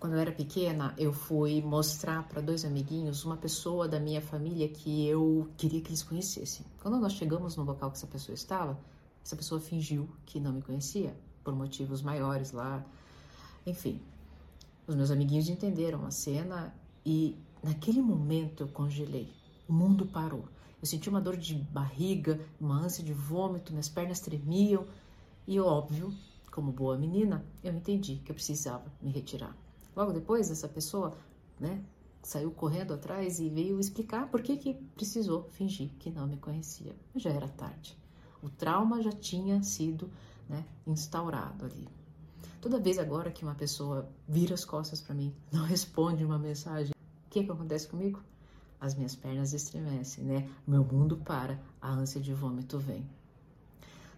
Quando eu era pequena, eu fui mostrar para dois amiguinhos uma pessoa da minha família que eu queria que eles conhecessem. Quando nós chegamos no local que essa pessoa estava, essa pessoa fingiu que não me conhecia, por motivos maiores lá. Enfim, os meus amiguinhos entenderam a cena e naquele momento eu congelei. O mundo parou. Eu senti uma dor de barriga, uma ânsia de vômito, minhas pernas tremiam e, óbvio, como boa menina, eu entendi que eu precisava me retirar. Logo depois, essa pessoa, né, saiu correndo atrás e veio explicar por que, que precisou fingir que não me conhecia. Já era tarde. O trauma já tinha sido né, instaurado ali. Toda vez agora que uma pessoa vira as costas para mim, não responde uma mensagem, o que, que acontece comigo? As minhas pernas estremecem, né? Meu mundo para, a ânsia de vômito vem.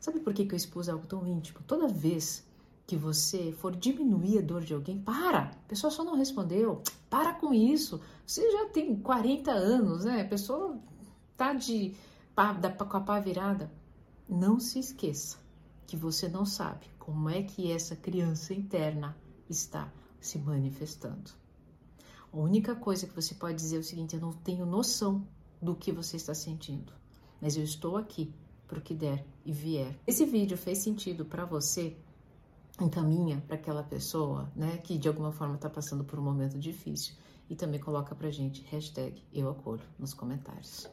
Sabe por que, que eu expus algo tão íntimo? Toda vez que você for diminuir a dor de alguém, para! A pessoa só não respondeu. Para com isso. Você já tem 40 anos, né? A pessoa tá de pá, da, com a pá virada. Não se esqueça que você não sabe como é que essa criança interna está se manifestando. A única coisa que você pode dizer é o seguinte: eu não tenho noção do que você está sentindo, mas eu estou aqui para o que der e vier. Esse vídeo fez sentido para você? Encaminha para aquela pessoa, né, que de alguma forma está passando por um momento difícil e também coloca para gente hashtag eu acolho nos comentários.